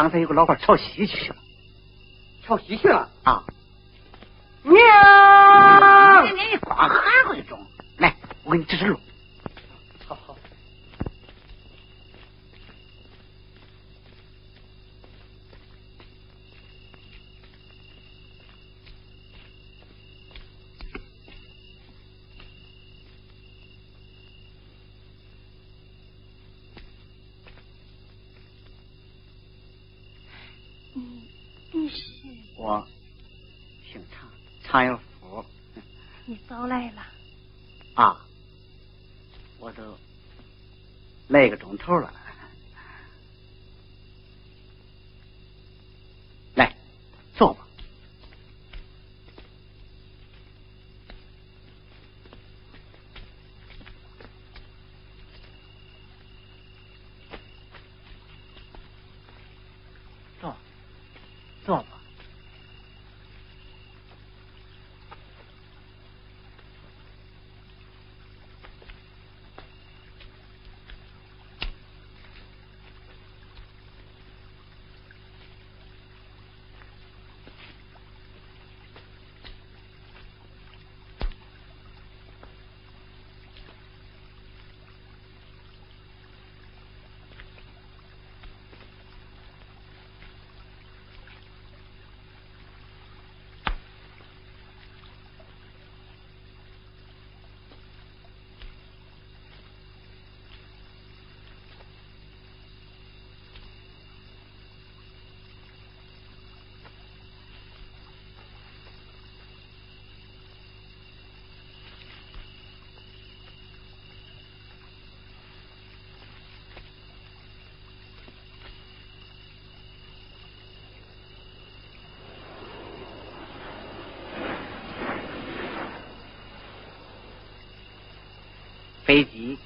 刚才有个老伴抄袭去了，抄袭去了啊！娘，你你光喊会中，来，我给你指指路。还有福。你早来了。啊，我都来一个钟头了。来，坐吧。坐，坐吧。飞机，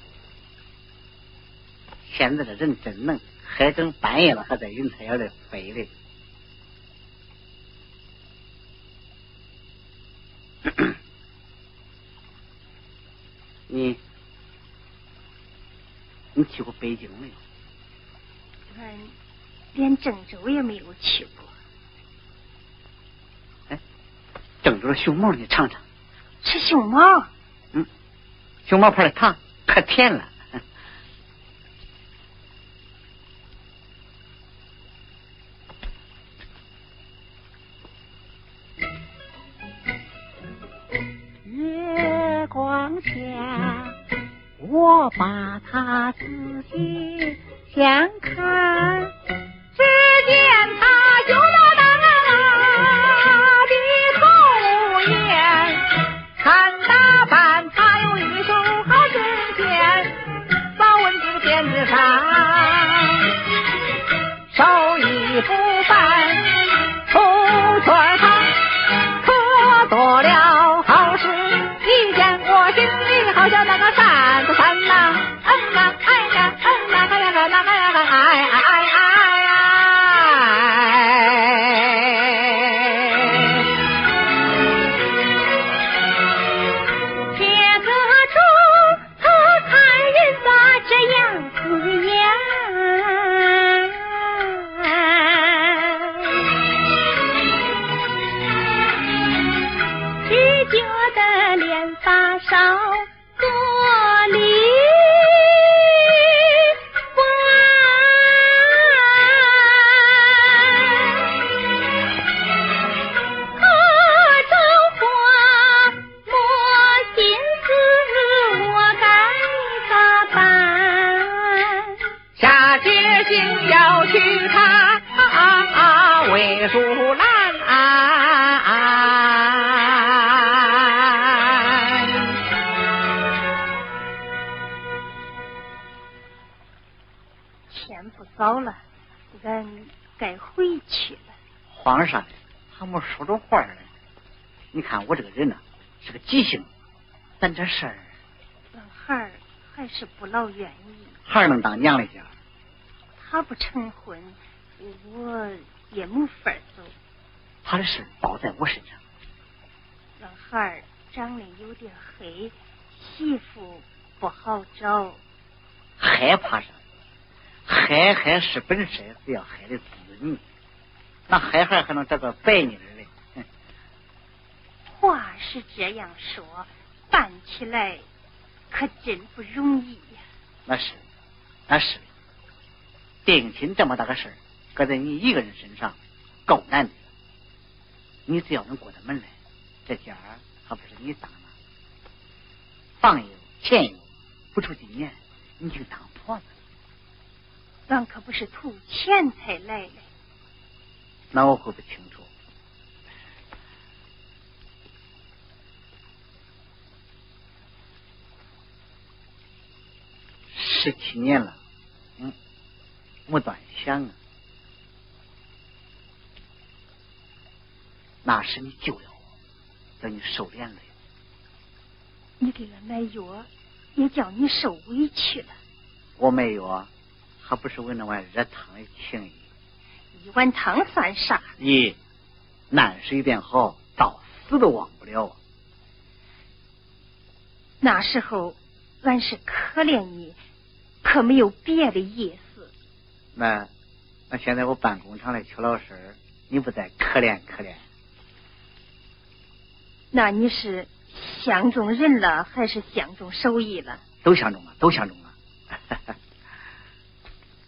现在的人真能，还整半夜了还在云彩上里飞嘞。你，你去过北京没有？俺连郑州也没有去过。哎，郑州的熊猫你尝尝。吃熊猫？熊猫牌的糖可甜了。你看我这个人呢，是个急性子，咱这事儿俺孩儿还是不老愿意。孩儿能当娘的家。他不成婚，我也没法走。他的事包在我身上。俺孩儿长得有点黑，媳妇不好找。害怕啥？害害是本身是要害的子女，那害孩还能找个白女儿嘞？话是这样说，办起来可真不容易呀。那是，那是。定亲这么大个事儿，搁在你一个人身上，够难的。你只要能过得门来，这家还不是你当的？房有，钱有，不出几年，你就当婆子。咱可不是图钱才来的。那我会不清楚。十七年了，嗯，没断想啊。那是你救了我，叫你受连累。你给俺买药，也叫你受委屈了。我买药，还不是为那碗热汤的情谊。一碗汤算啥？你，难是一点好，到死都忘不了。那时候俺是可怜你，可没有别的意思。那那现在我办工厂的邱老师，你不再可怜可怜？那你是相中人了，还是相中手艺了？都相中了，都相中了。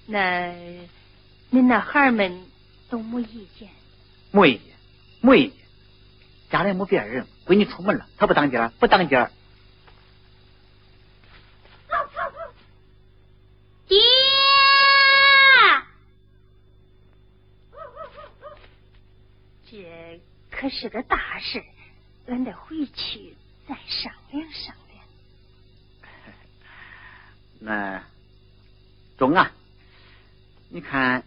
那，恁那孩儿们都没意见？没意见，没意见。家里没别人，闺女出门了，他不当家，不当家。这可是个大事，俺得回去再商量商量。那，中啊！你看，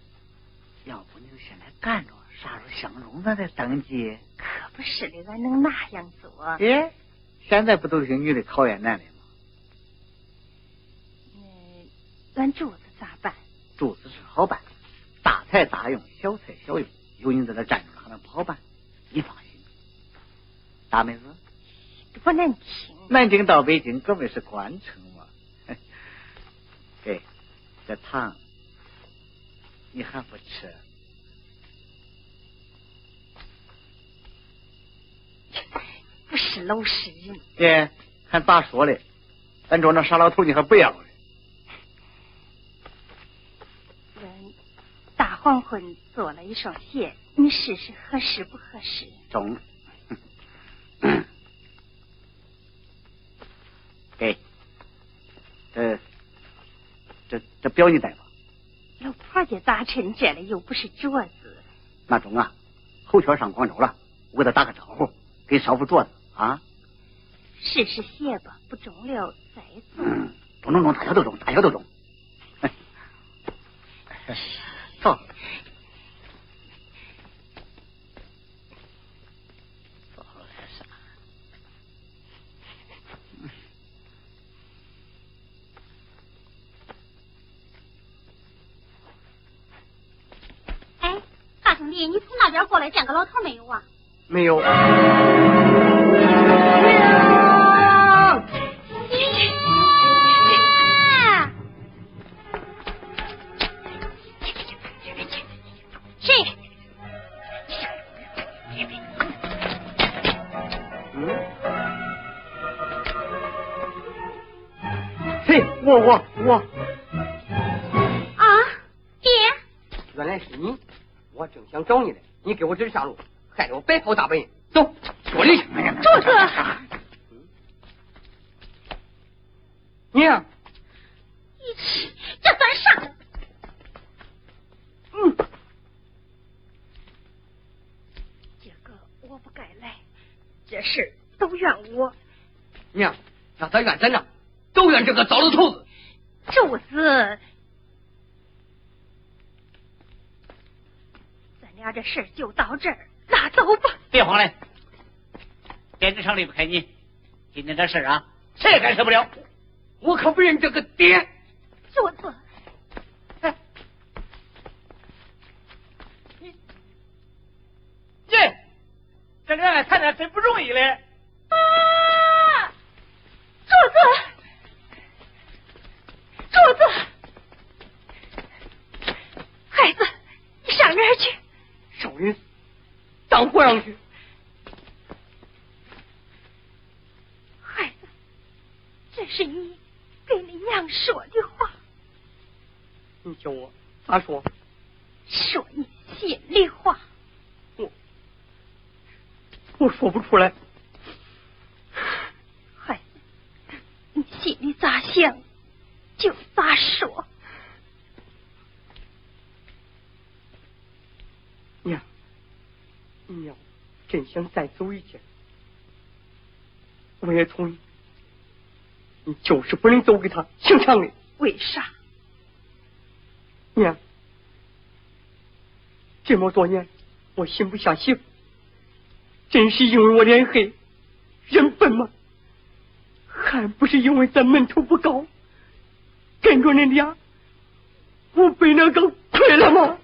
要不你就先来干着，啥时候相中咱再登记。可不是的，俺能那样做。哎，现在不都是女的讨厌男的吗？那俺柱子咋办？柱子是好办，大材大用，小材小用，有你在这站着还能不好办？你放心。大妹子，不能听！南京到北京，可没是官城嘛。给，这糖。你还不吃？不是老实人。爹，还咋说嘞？咱桌那傻老头你还不要嘞？俺大黄昏做了一双鞋，你试试合适不合适？中。给，这这这表你戴吧。老婆家咋趁这了？又不是镯子。那中啊，侯圈上广州了，我给他打个招呼，给捎副镯子啊。试试鞋吧，不中了再做。中中中，大小都中，大小都中。见个老头没有啊？没有。我白跑大本营。走，说理去。柱子，娘，这算啥？嗯，这个我不该来，这事都怨我。娘，那咱怨咱呢？都怨这个糟老头子。柱子。俩这事就到这儿，拉走吧。别慌嘞，电子厂离不开你。今天这事啊，谁也干涉不了。我可不认这个爹。坐坐。哎，你你。这个俺太太真不容易嘞！啊，柱子，柱子，孩子，你上哪儿去？少云。孩子，这是你跟你娘说的话。你叫我咋说？说你心里话。我我说不出来。孩子，你心里咋想就咋说。娘，你要真想再走一天，我也同意。你就是不能走给他姓常的。为啥？娘，这么多年我心不下媳妇，真是因为我脸黑人笨吗？还不是因为咱门头不高，跟着恁俩，我被那个亏了吗？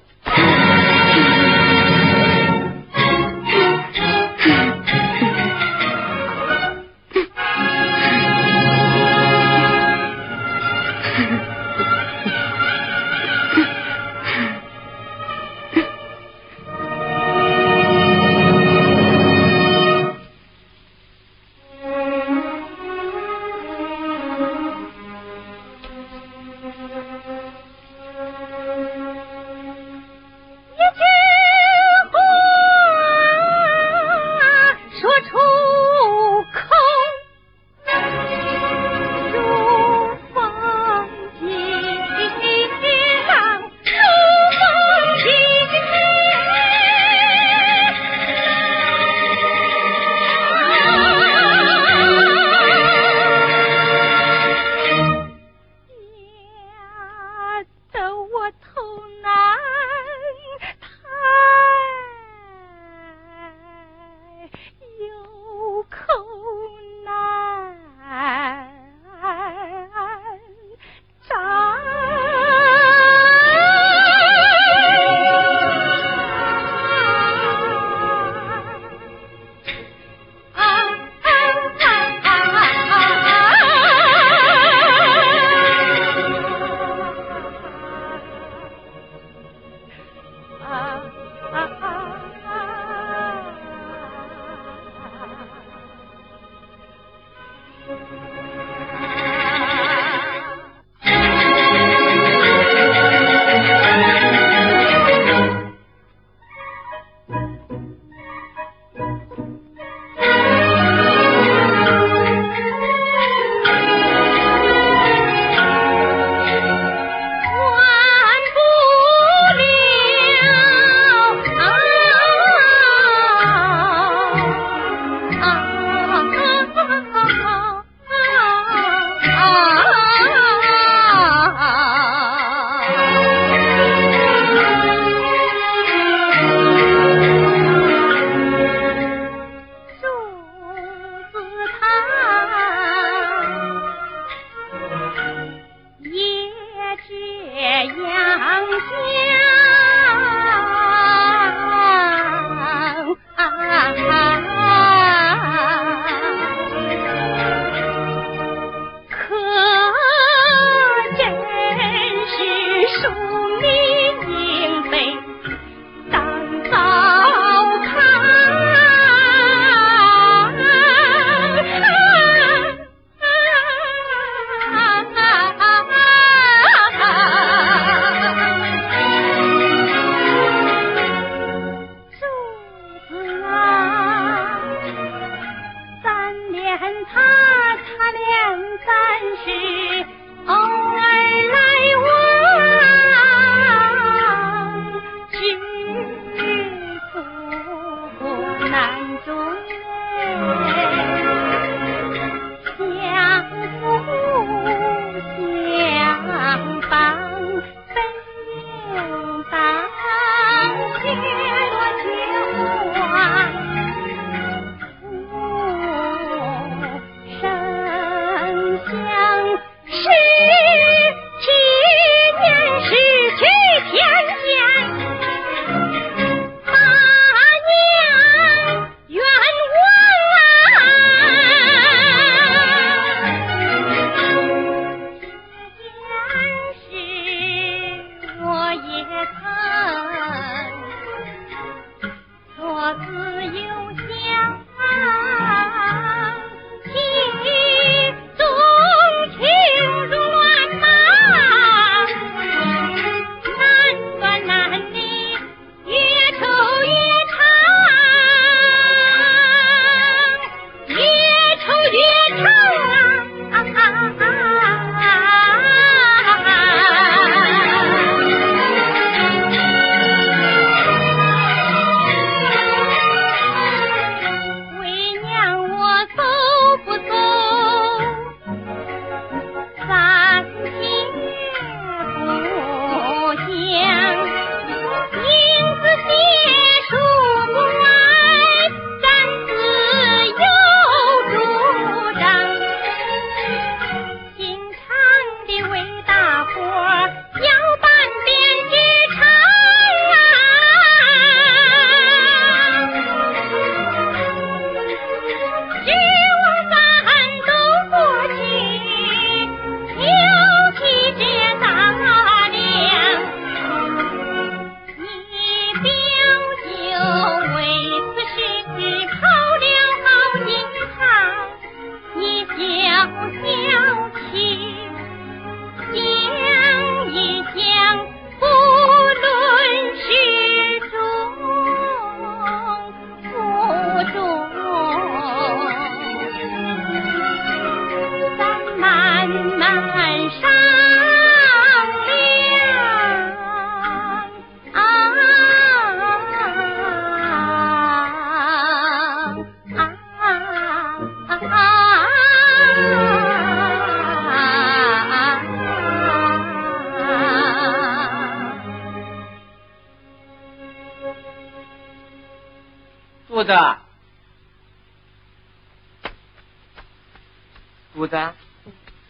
主子，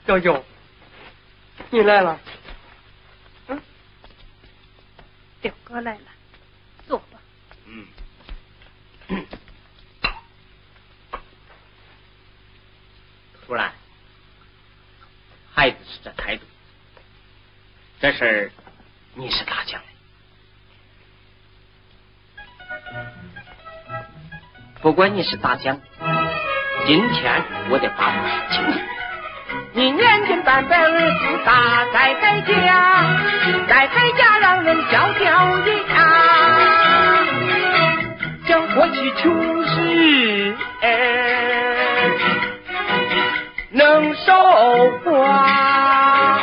小舅，你来了。嗯，表哥来了，坐吧。嗯。突然，孩子是这态度，这事儿你是咋讲的？不管你是咋讲，今天我得把话说清楚。你年近半百，儿子大在在家，在在家让人笑笑呀，讲过去穷事，能守寡，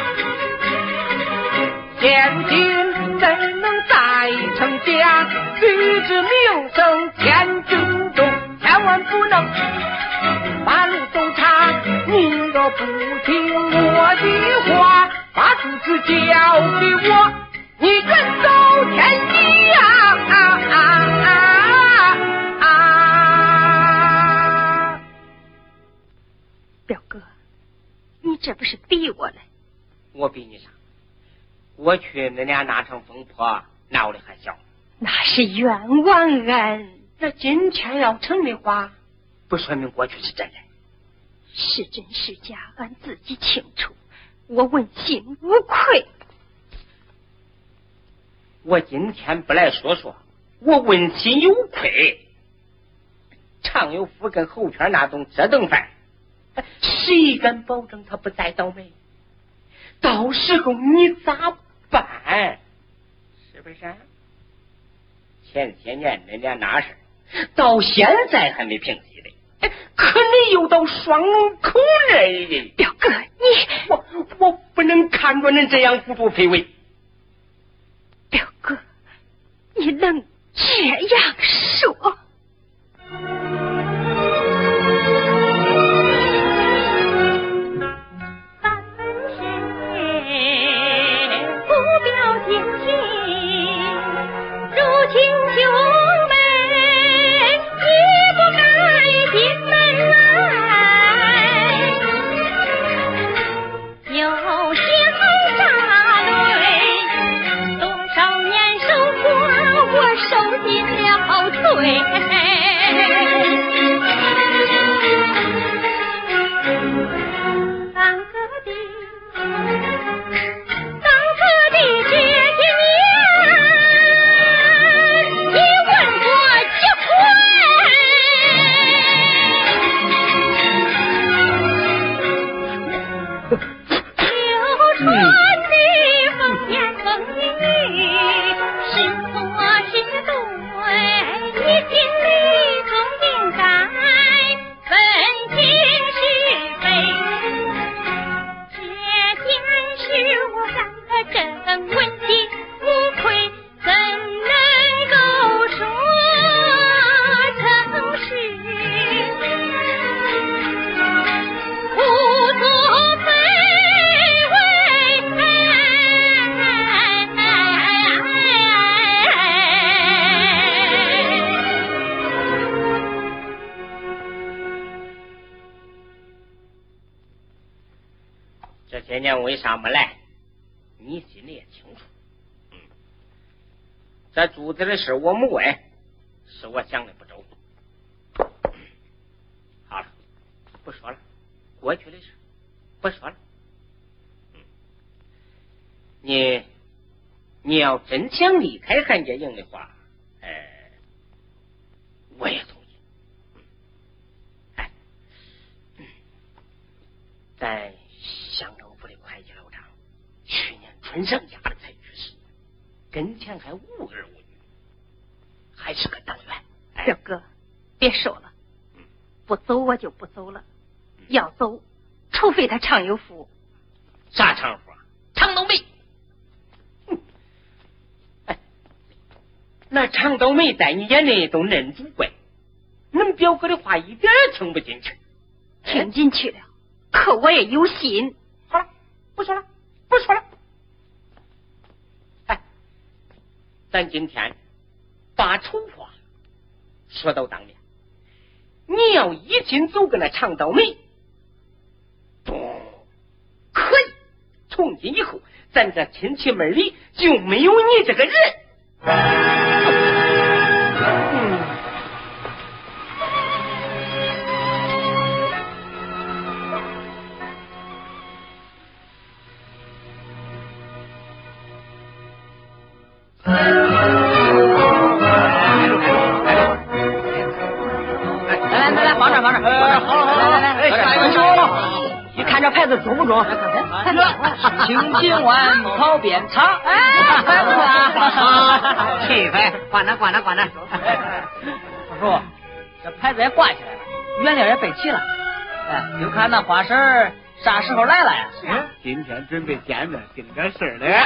现今怎能再成家？举止名声千钧重，千万不能把路走长。你若不听我的话，把主子交给我，你远走天涯呀！啊啊啊啊！表哥，你这不是逼我呢？我逼你啥？过去恁俩那场风波闹得还小。那是冤枉恩。这今天要成的话，不说明过去是真的。是真是假，俺自己清楚。我问心无愧。我今天不来说说，我问心有愧。常有福跟侯圈那种折腾犯，谁敢保证他不再倒霉？到时候你咋办？是不是？前些年恁俩那事到现在还没平息嘞。可你又到双口人，表哥，你我我不能看着恁这样孤独卑微。表哥，你能这样说？等你。为啥没来？你心里也清楚。嗯，这柱子的事我没问，是我想的不周。好了，不说了，过去的事不说了。嗯，你你要真想离开韩家营的话，哎，我也同意。哎，在。春上家的才去世，跟前还无儿无女，还是个党员。表哥，别说了，不走我就不走了。要走，除非他常有福。啥常福？常倒霉。哎，那常倒霉在你眼里都嫩主怪，恁表哥的话一点也听不进去。听进去了，可我也有心。好了，不说了，不说了。咱今天把丑话说到当面，你要一心走个那长刀门，不可以。从今以后，咱这亲戚门里就没有你这个人。中不中？青青湾跑遍场，哎，不错啊！气氛，挂那挂那挂那。二叔，这牌子也挂起来了，原料也备齐了。哎，就看那花婶啥时候来了呀？今天准备见面定个事儿嘞。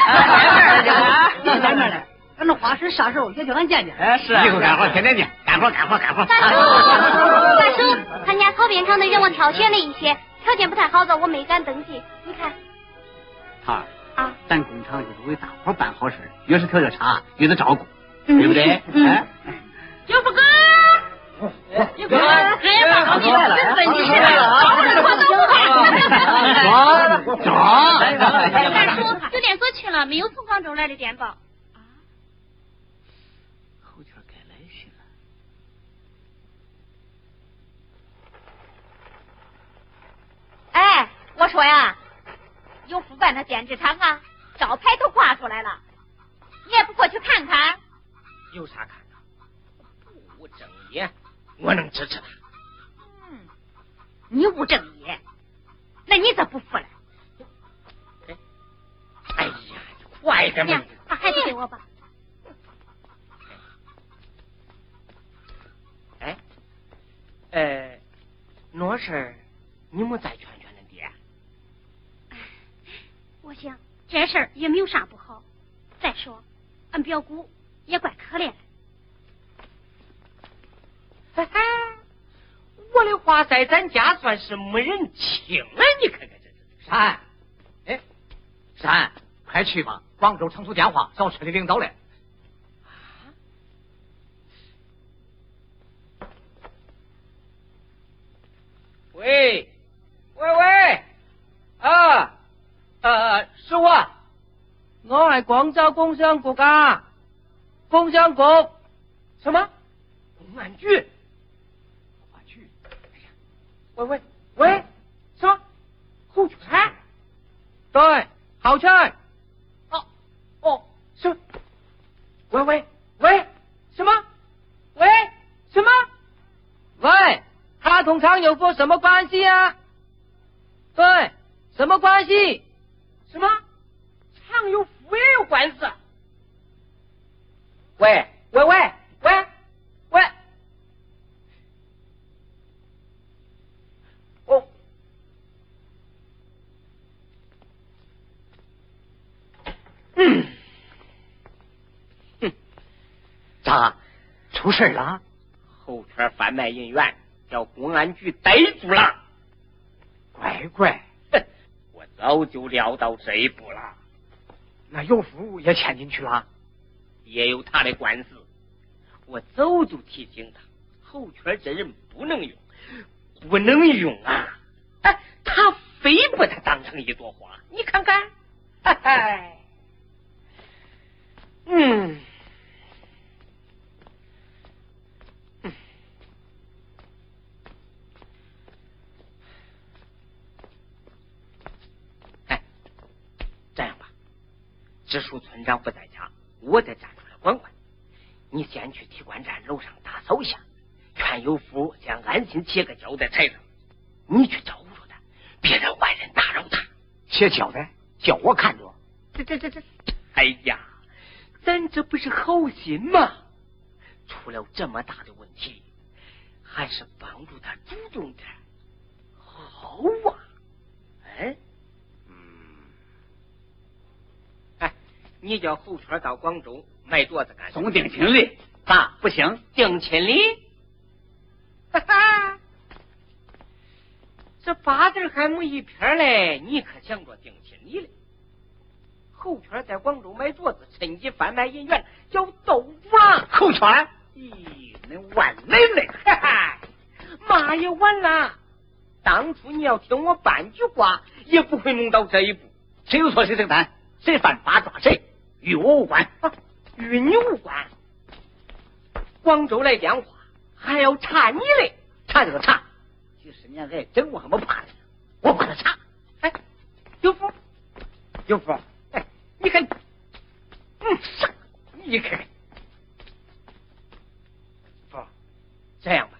见面嘞？俺那花婶啥时候也叫俺见见？哎，是。以后干活天天见，干活干活干活。大叔，大叔，参加草编厂的人我挑选了一些。条件不太好的，我没敢登记。你看，他啊，咱工厂就是为大伙办好事，越是条件差，越得照顾，对不对？嗯。哥，哥，来了，好起来了，真酒店所去了没有从广州来的电报？哎，我说呀，有复办的电子厂啊，招牌都挂出来了，你也不过去看看？有啥看看？不务正业，我能支持他。嗯，你务正业，那你咋不服了？哎呀，快点嘛！把孩子给我吧。哎，呃，那事儿你没再劝劝。我想这事儿也没有啥不好。再说，俺表姑也怪可怜的。哈哈，我的话在咱家算是没人听了。你看看这这山，哎，山，快去吧！广州长途电话找村里领导来。喂，喂喂，啊！呃，是我，我系广州工商局啊，工商局，什么？公安局？公安局？哎呀，喂喂喂，什么？侯全？对，侯全。哦哦，什？喂喂喂，什么？喂，什么？喂，他同常有过什么关系啊？对，什么关系？什么？常有夫也有官司？喂喂喂喂喂！哦，嗯，哼，咋？出事了？后天贩卖银元，叫公安局逮住了。乖乖。早就料到这一步了，那有福也牵进去了，也有他的官司。我早就提醒他，后圈这人不能用，不能用啊！哎，他非把他当成一朵花，你看看，哎，嗯。直属村长不在家，我得站出来管管。你先去提官站楼上打扫一下，劝有福先安心写个交代才成。你去招呼着他，别让外人打扰他。写交代，叫我看着。这这这这，哎呀，咱这不是好心吗？出了这么大的问题，还是帮助他主动点，好啊！哎。你叫侯圈到广州买镯子干？送定亲礼？咋不行？定亲礼？哈哈，这八字还没一撇嘞，你可想着定亲礼了？侯圈在广州买镯子，趁机贩卖银元，叫豆腐啊！侯圈，咦，那万能嘞！哈哈，妈也晚了。当初你要听我半句话，也不会弄到这一步。谁有错谁承担，谁犯法抓谁，与我无关，与你无关。广州来电话，还要查你嘞？查这个查，几十年来真我还没怕的，我怕他查。哎，有福，有福，哎，你看，嗯，啥？你看看，福，这样吧，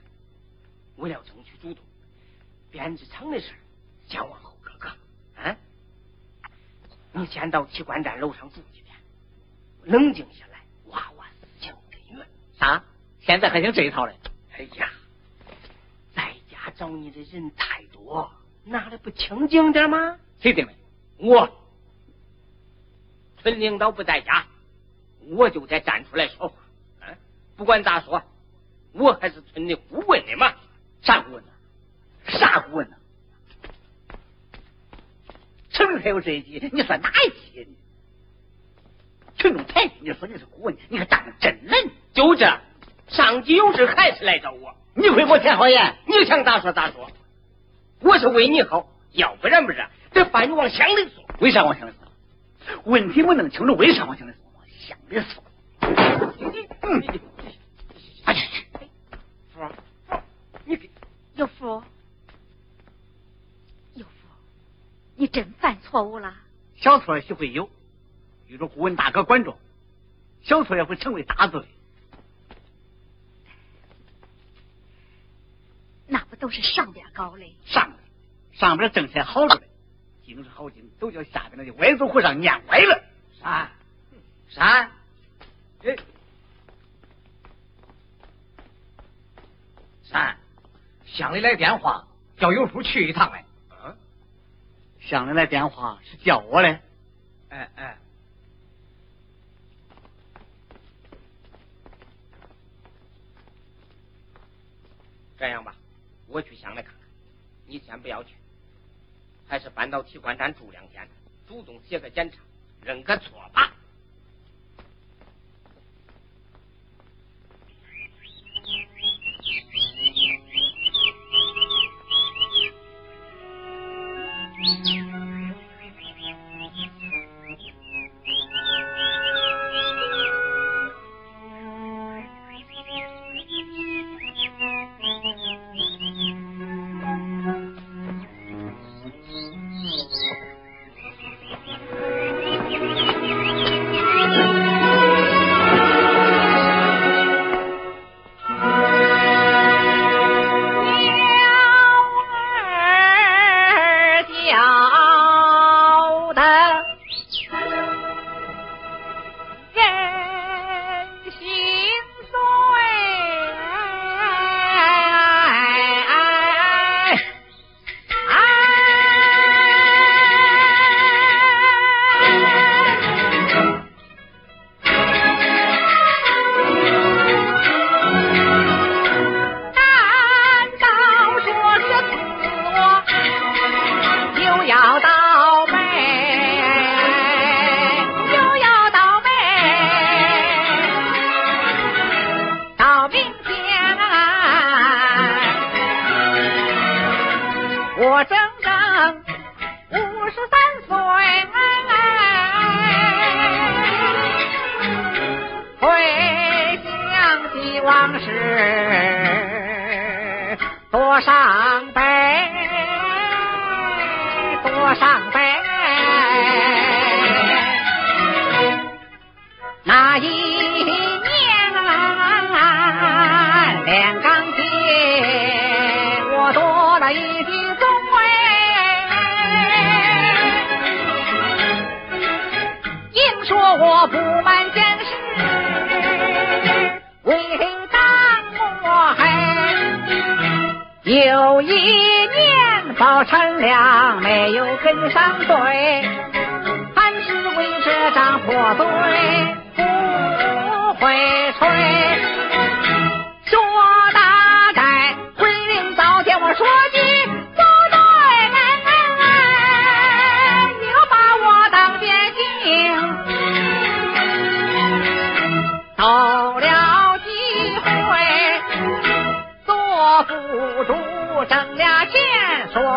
我要争取主动，编织厂的事先往后搁搁。啊，你先到机关站楼上住几天，冷静下来，娃娃事情根源。啥？现在还听这一套嘞？哎呀，在家找你的人太多，哪里不清静点吗？谁定的？我。村领导不在家，我就得站出来说话。嗯，不管咋说，我还是村的顾问的嘛。啥顾问呢？啥顾问呢？还有这一级，你说哪一级呢？群众排挤你说你是顾问，你可当的真人？就这。上级有事还是来找我，你会给我田好言？你想咋说咋说，我是为你好，要不然不是，这把你往乡里送。为啥往乡里送？问题没弄清楚，为啥往乡里送？往乡里说。嗯，哎去，福福，你有福，你真犯错误了。小错也会有，遇着顾问大哥管着，小错也会成为大罪。那不都是上边搞嘞？上边，上边政策好着嘞，经是好经，都叫下边那些歪嘴和尚念歪了。啥？啥？哎，三，乡里来电话，叫有福去一趟来。乡里来电话是叫我嘞。哎哎，这样吧。我去乡里看看，你先不要去，还是搬到提款站住两天，主动写个检查，认个错吧。咱俩没有跟上队还是为这张破嘴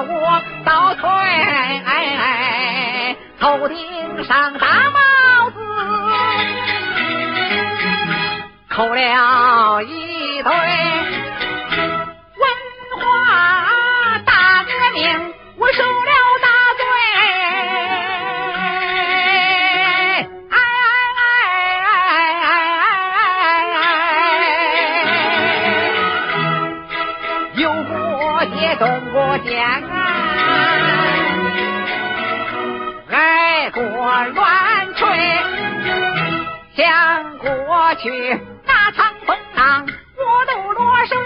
我倒退，乱吹，想过去那场风浪，我都落水，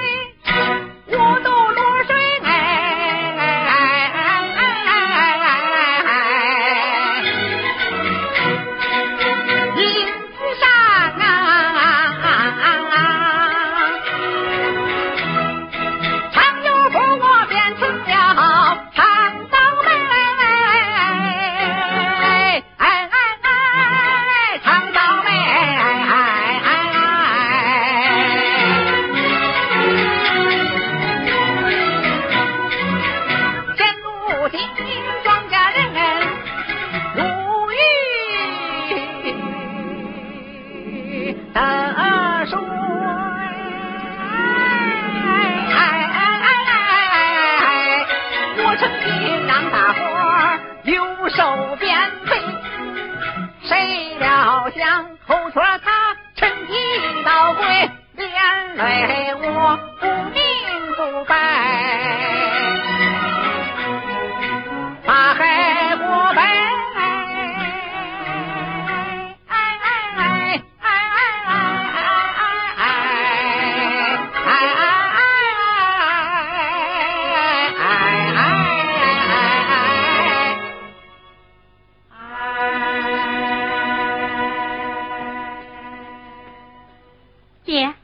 爹，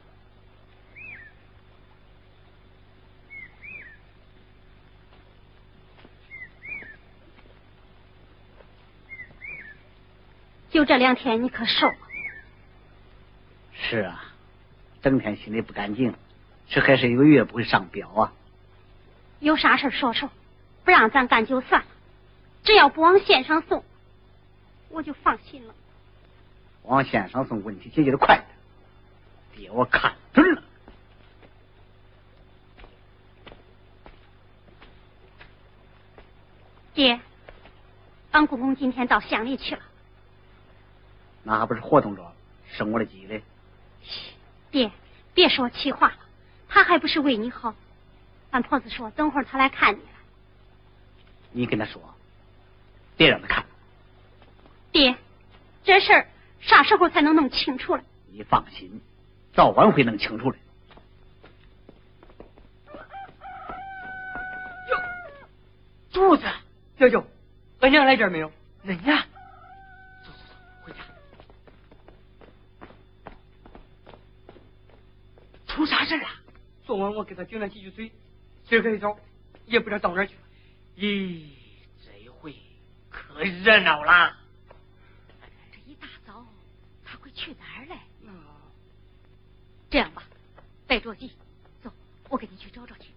就这两天你可瘦了。是啊，整天心里不干净，这还是一个月不会上表啊。有啥事说说，不让咱干就算了，只要不往线上送，我就放心了。往线上送，问题解决的快点。爹，我看准了。爹，俺公公今天到乡里去了。那还不是活动着，生我的鸡嘞？爹，别说气话了，他还不是为你好。俺婆子说，等会儿他来看你了。你跟他说，别让他看。爹，这事儿啥时候才能弄清楚了？你放心，早晚会弄清楚的。柱子，舅舅，俺娘来这儿没有？恁娘，走走走，回家。出啥事了？昨晚我给他顶了几句嘴，随后一找，也不知道到哪儿去了。咦，这一回可热闹啦！这样吧，带着急，走，我给你去找找去。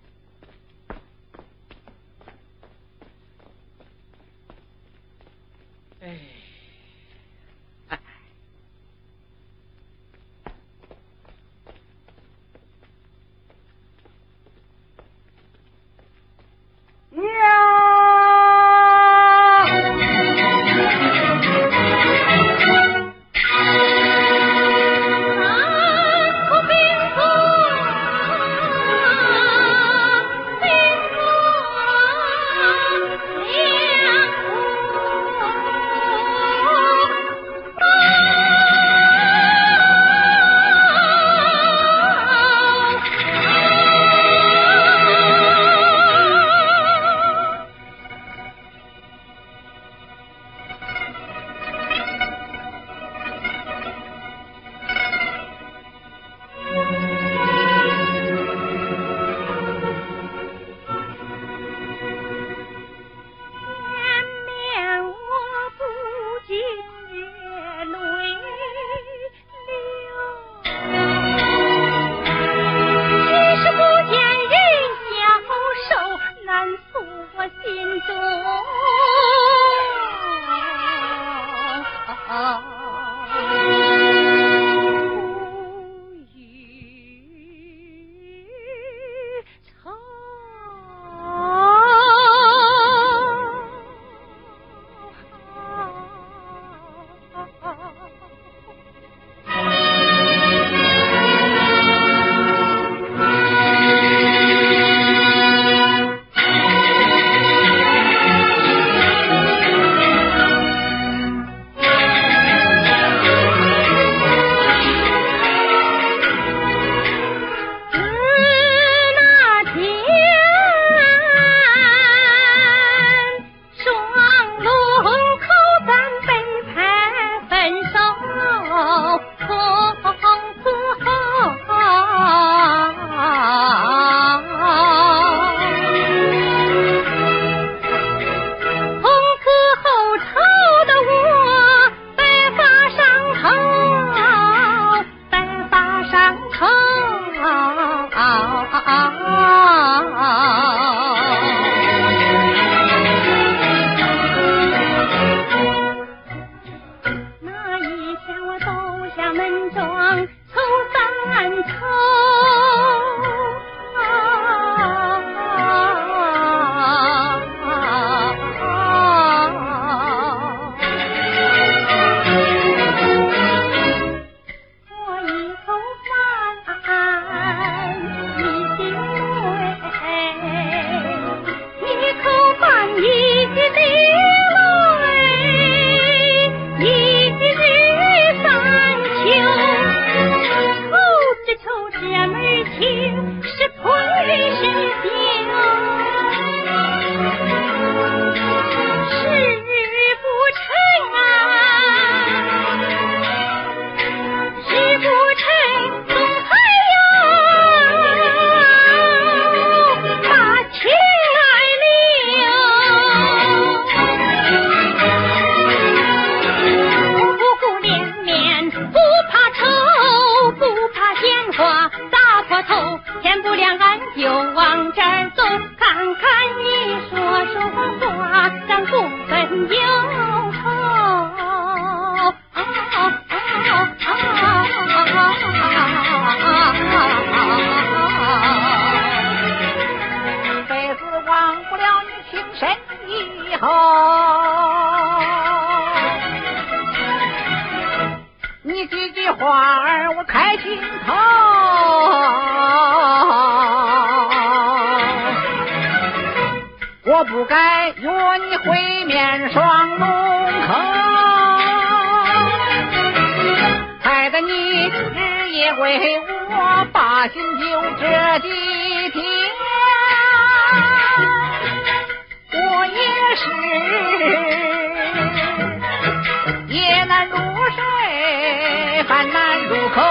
睡，饭难入口。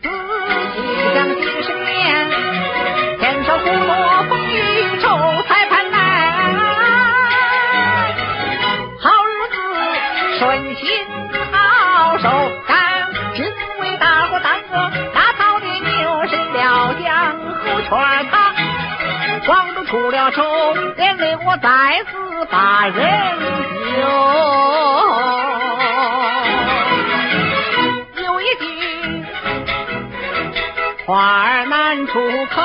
仔细想几十年，天少苦多风雨愁，才盼来好日子顺心好手，干只为大伙当个大草的牛，谁料江湖圈他广州出了丑，连累我再次把人丢。有一句话儿难出口。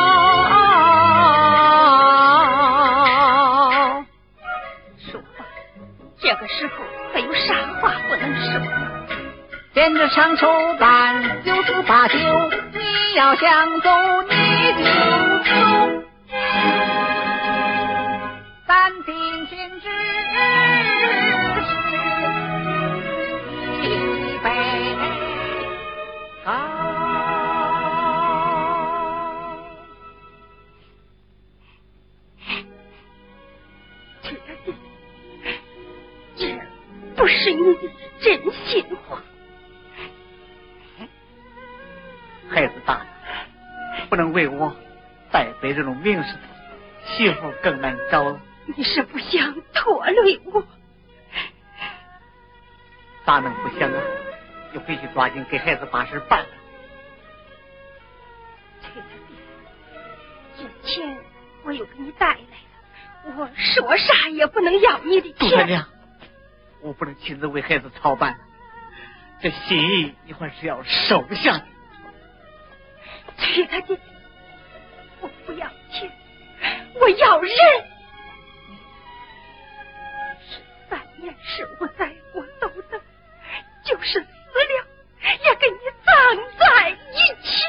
说吧，这个时候还有啥话不能说？连着长寿办九十八九，你要想走你就走。带背这种名声，媳妇更难找了。你是不想拖累我？咋能不想啊？你必须抓紧给孩子把事办了。崔大弟，这钱我又给你带来了，我说啥也不能要你的钱。杜三娘，我不能亲自为孩子操办，这心意你还是要收下的。崔大弟，我不要钱，我要人。十三年是我在我都等，就是死了也跟你葬在一起。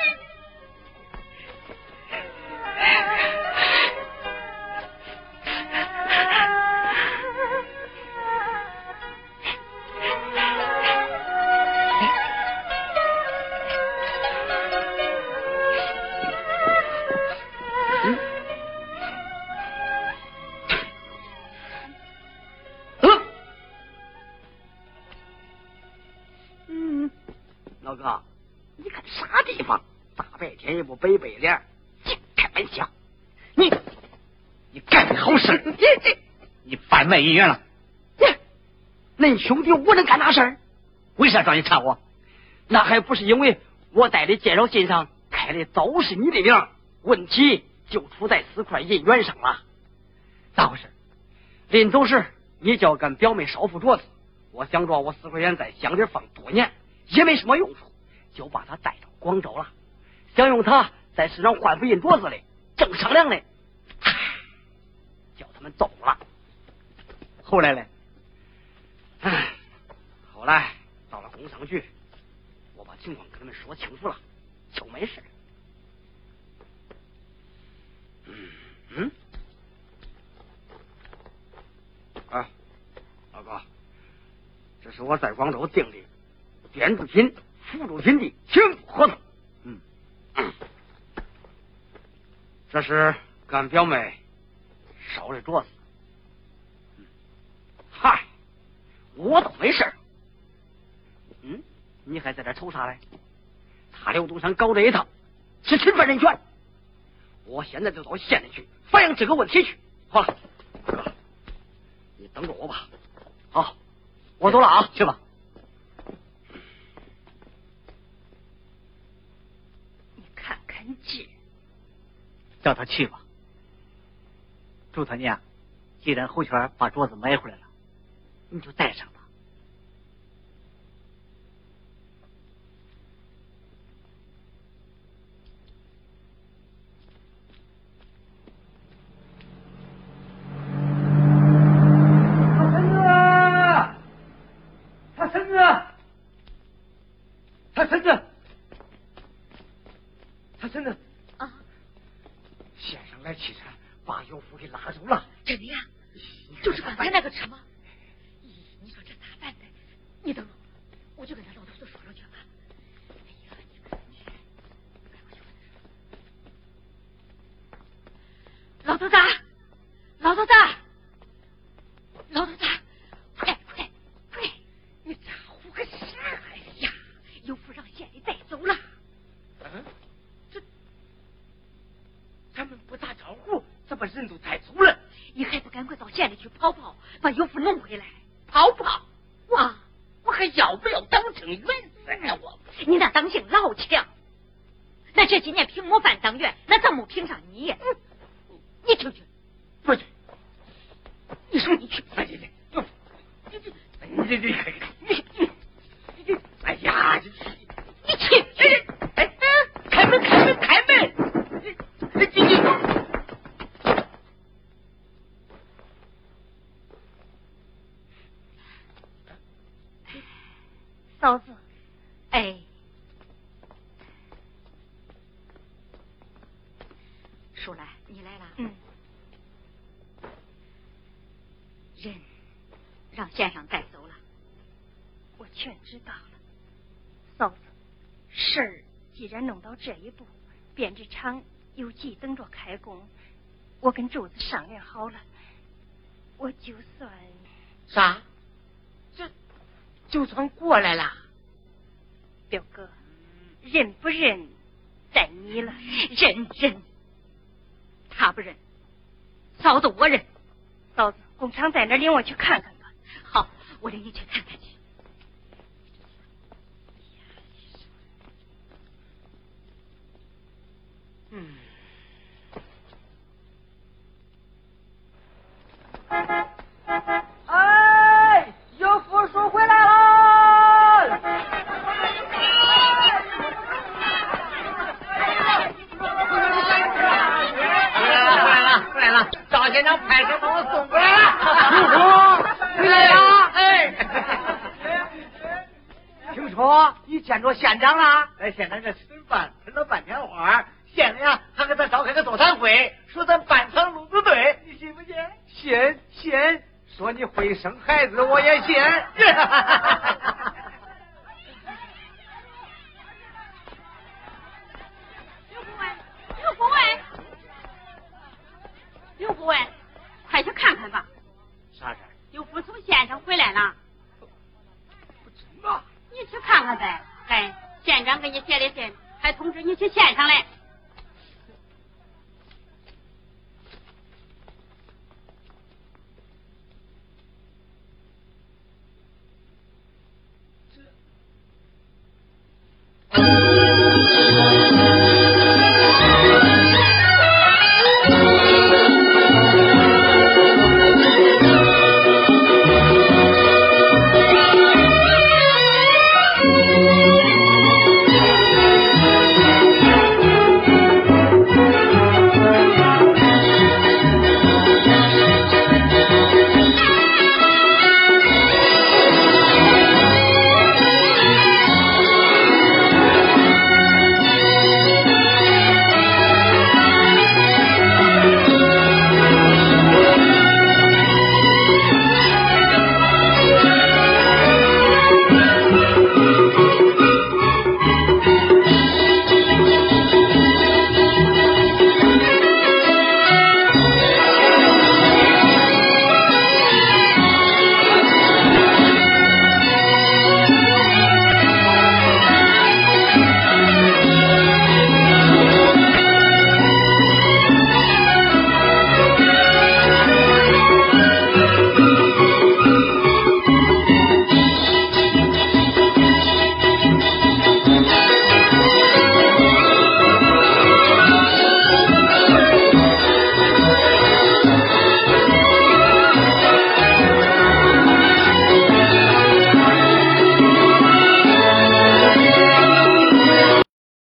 啥地方？大白天也不背背脸，净开玩笑。你你干的好事，你你你贩卖银元了，你，恁兄弟我能干那事儿？为啥找你查我？那还不是因为我带的介绍信上开的都是你的名儿，问题就出在四块银元上了。咋回事？临走时，你叫跟表妹少副镯子，我想着我四块钱在箱里放多年也没什么用处，就把他带到广州了，想用他在市场换副银镯子嘞。正商量嘞，唉叫他们走了。后来嘞，唉，后来到了工商局，我把情况跟他们说清楚了，就没事。嗯嗯，啊，老哥，这是我在广州订的电子品、辅助品的全部合同。嗯，这是干表妹烧的镯子。嗨，我倒没事。嗯，你还在这瞅啥嘞？他刘东山搞这一套是侵犯人权，我现在就到县里去反映这个问题去。好了，哥，你等着我吧。好，我走了啊，去吧。你姐，叫他去吧。朱他念，既然侯全把桌子买回来了，你就带上有福给拉走了，真的呀？就是刚才那个车吗？咦，你说这咋办呢？你等。这一步，编织厂又急等着开工，我跟柱子商量好了，我就算啥？这就算过来了。表哥，认不认在你了。认认，他不认，嫂子我认。嫂子，工厂在哪？领我去看看吧。好，我领你去看看去。嗯。哎，有福叔回来了！回来了，回来了，回来了！赵县长派车把我送过来了。叔叔，回来了！哎，听说你见着县长了？在县长这吃饭，吃了半天花，县里啊还给咱召开个座谈会，说咱办厂路子对，你信不信？信信，说你会生孩子，我也信。刘副委，刘副委，刘副委，快去看看吧。啥事？有不从县上回来了。不？你去看看呗。哎，县长给你写的信，还通知你去县上来。